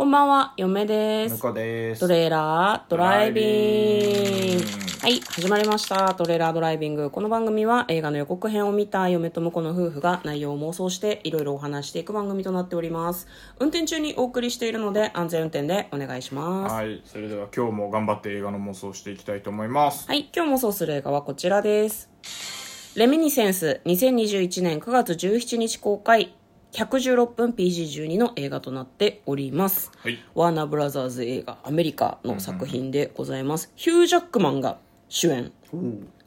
こんばんは、嫁です。ですトレーラードライビングはい、始まりました。トレーラードライビング。この番組は映画の予告編を見た嫁と婿の夫婦が内容を妄想していろいろお話していく番組となっております。運転中にお送りしているので安全運転でお願いします。はいそれでは今日も頑張って映画の妄想をしていきたいと思いますはい、今日もそうする映画はこちらです。レミニセンス2021年9月17日公開116分 PG12 の映画となっております。はいワーナーブラザーズ映画アメリカの作品でございます。ヒュー・ジャックマンが主演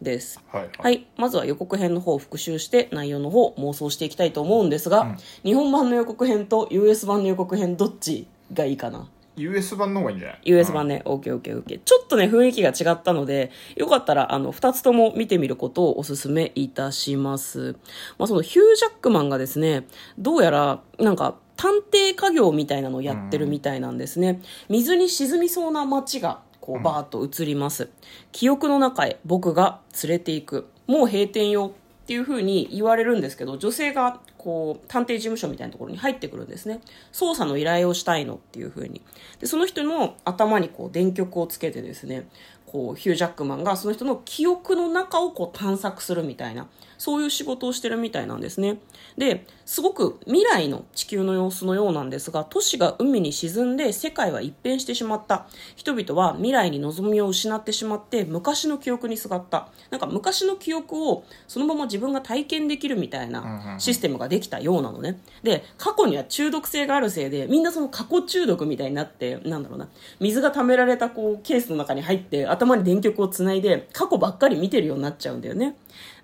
です。はいはい。まずは予告編の方を復習して内容の方を妄想していきたいと思うんですが、日本版の予告編と US 版の予告編どっちがいいかな？US 版の方がいいんじゃない？US 版ね、OKOKOK。ちょっとね、雰囲気が違ったので、よかったら、あの、二つとも見てみることをお勧めいたします。まあ、そのヒュー・ジャックマンがですね、どうやら、なんか、探偵家業みたいなのをやってるみたいなんですね。水に沈みそうな街が、こう、バーッと映ります。記憶の中へ僕が連れて行く。もう閉店よっていうふうに言われるんですけど、女性がこう探偵事務所みたいなところに入ってくるんですね。捜査の依頼をしたいのっていうふうに。で、その人の頭にこう電極をつけてですね、こうヒュー・ジャックマンがその人の記憶の中をこう探索するみたいな、そういう仕事をしてるみたいなんですね。で、すごく未来の地球の様子のようなんですが、都市が海に沈んで世界は一変してしまった。人々は未来に望みを失ってしまって昔の記憶にすがった。なんか昔の記憶をそのまま自分が体験できるみたいなシステムができたようなのね。で、過去には中毒性があるせいで、みんなその過去中毒みたいになって、なんだろうな、水が溜められたこうケースの中に入って頭に電極をつないで過去ばっかり見てるようになっちゃうんだよね。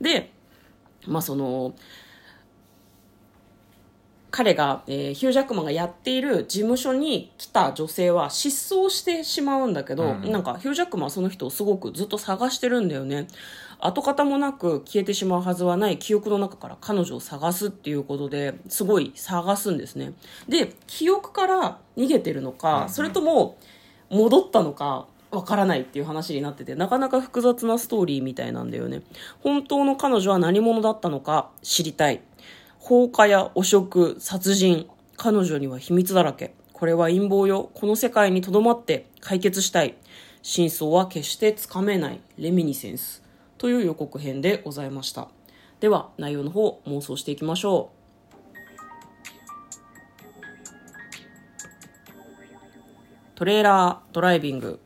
で、まあその、彼が、えーヒュー・ジャックマンがやっている事務所に来た女性は失踪してしまうんだけど、なんかヒュー・ジャックマンはその人をすごくずっと探してるんだよね。跡形もなく消えてしまうはずはない記憶の中から彼女を探すっていうことですごい探すんですね。で、記憶から逃げてるのか、それとも戻ったのか、わからないっていう話になってて、なかなか複雑なストーリーみたいなんだよね。本当の彼女は何者だったのか知りたい。放火や汚職、殺人。彼女には秘密だらけ。これは陰謀よ。この世界に留まって解決したい。真相は決してつかめない。レミニセンス。という予告編でございました。では、内容の方妄想していきましょう。トレーラードライビング。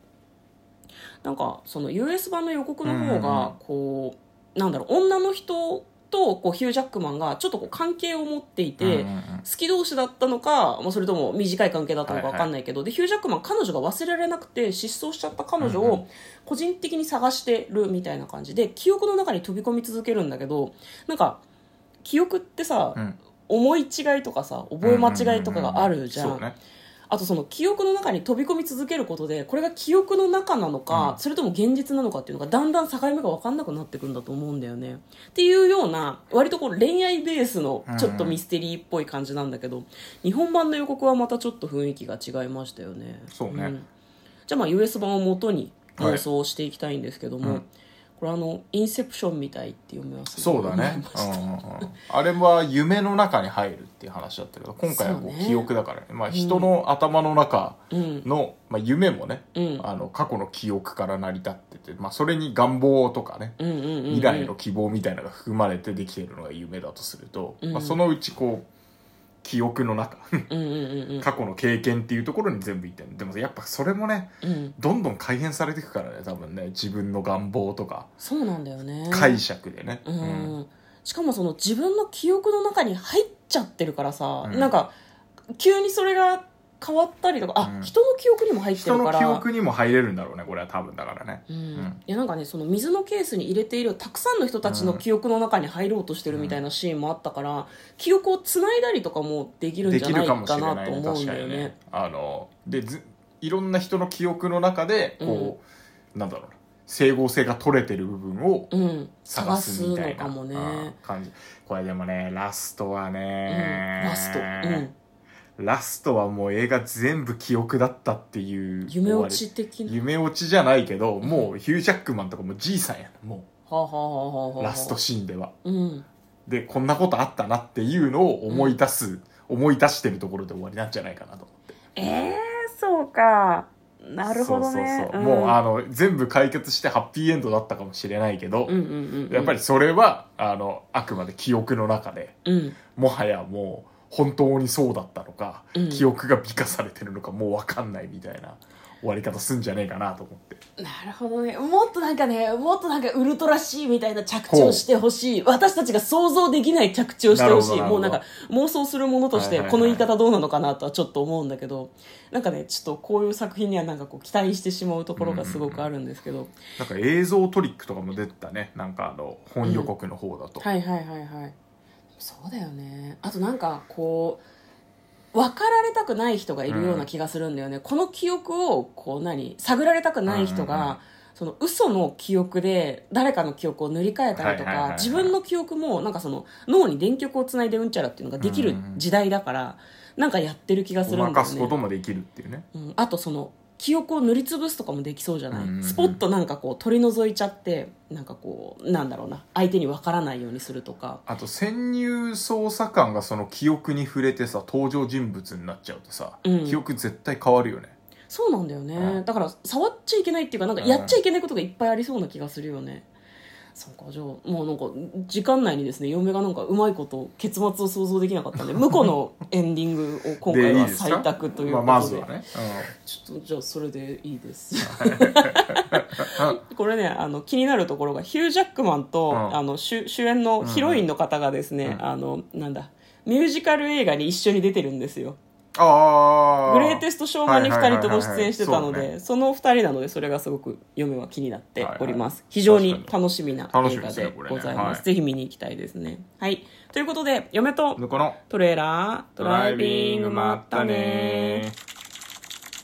なんか、その US 版の予告の方が、こう、なんだろう、女の人とこうヒュー・ジャックマンがちょっとこう関係を持っていて、うんうんうん。好き同士だったのか、まあ、それとも短い関係だったのかはいはい。分かんないけど、でヒュー・ジャックマン彼女が忘れられなくて失踪しちゃった彼女を個人的に探してるみたいな感じで記憶の中に飛び込み続けるんだけどなんか記憶ってさ、ん。思い違いとかさ覚え間違いとかがあるじゃん,、そうねあとその記憶の中に飛び込み続けることでこれが記憶の中なのか、それとも現実なのかっていうのがだんだん境目が分かんなくなってくんだと思うんだよね。っていうような割とこう恋愛ベースのちょっとミステリーっぽい感じなんだけど、日本版の予告はまたちょっと雰囲気が違いましたよね。そうね。ん。じゃあまあ US 版を元に妄想していきたいんですけども、はいうんこれあのインセプションみたいって読みます？そうだね、うんうんうん。あれは夢の中に入るっていう話だったけど今回はこそうね。う記憶だからね。まあ、人の頭の中の、まあ、夢もね、うん。あの過去の記憶から成り立ってて、まあ、それに願望とかね、うんうんうんうん。未来の希望みたいなのが含まれてできているのが夢だとすると、まあ、そのうちこう記憶の中。過去の経験っていうところに全部いってるでもやっぱそれもねうん。どんどん改変されていくからね多分ね。自分の願望とか。そうなんだよね。解釈でね、うん。しかもその自分の記憶の中に入っちゃってるからさ、うん。なんか急にそれが変わったりとかあ、うん。人の記憶にも入って人のるから。記憶にも入れるんだろうねこれは多分だからね、うん。ん。いやなんかねその水のケースに入れているたくさんの人たちの記憶の中に入ろうとしてるみたいなシーンもあったから、記憶をつないだりとかもできるんでじゃないかなと思うんだよね。あのでずいろんな人の記憶の中でこう、なんだろうな整合性が取れてる部分をうん、探探すみたいな。かもね。うん感じ。これでもねラストはうん、ね、ラスト、うん、ラストはもう映画全部記憶だったっていう夢落ち的な。夢落ちじゃないけど、もうヒュージャックマンとかもうじいさんやなもはあ、はあはあはあはあ、うラストシーンでは。うん、でこんなことあったなっていうのを思い出す、思い出してるところで終わりなんじゃないかなと思って。ええそうか。なるほどね。そうそうそう。もう、あの、全部解決してハッピーエンドだったかもしれないけど、うんうんうんうん。やっぱりそれは、あの、あくまで記憶の中で、うん。もはやもう、本当にそうだったのか、うん。記憶が美化されてるのかもうわかんないみたいな終わり方すんじゃねえかなと思って。なるほどね。もっとなんかねもっとなんかウルトラ C みたいな着地をしてほしい。私たちが想像できない着地をしてほしい。なるほどなるもうなんか妄想するものとしてはいはいはいこの言い方どうなのかなとはちょっと思うんだけどなんかねちょっとこういう作品にはなんかこう期待してしまうところがすごくあるんですけど、なんか映像トリックとかも出てたね。なんかあの、本予告の方だと。はいはいはいはいそうだよね。あとなんかこう分かられたくない人がいるような気がするんだよね、この記憶をこう何探られたくない人が、うんうんうん。その嘘の記憶で誰かの記憶を塗り替えたりとか自分の記憶もなんかその脳に電極をつないでうんちゃらっていうのができる時代だからなんかやってる気がするんだよね。ごまかすこともできるっていうね。うん、あとその記憶を塗りつぶすとかもできそうじゃない、うんうんうん。スポッとなんかこう取り除いちゃってなんかこうなんだろうな。相手にわからないようにするとか。あと潜入捜査官がその記憶に触れてさ登場人物になっちゃうとさ、うん。記憶絶対変わるよね。そうなんだよね、うん。だから触っちゃいけないっていうかなんかやっちゃいけないことがいっぱいありそうな気がするよね、そうかじゃあもうなんか時間内にですね嫁がなんかうまいこと結末を想像できなかったんで 向こうのエンディングを今回は採択ということで、まあ、まずはね、ちょっとじゃあそれでいいですこれねあの気になるところがヒュー・ジャックマンと、うんあの主主演のヒロインの方がですね、うんあのなんだミュージカル映画に一緒に出てるんですよグレイテストショーマンに2人とも出演してたのでその2人なのでそれがすごく嫁は気になっております、はいはい非常に楽しみな映画でございます、はい。ぜひ見に行きたいですね。はい。ということで嫁とトレーラードライビングまったねー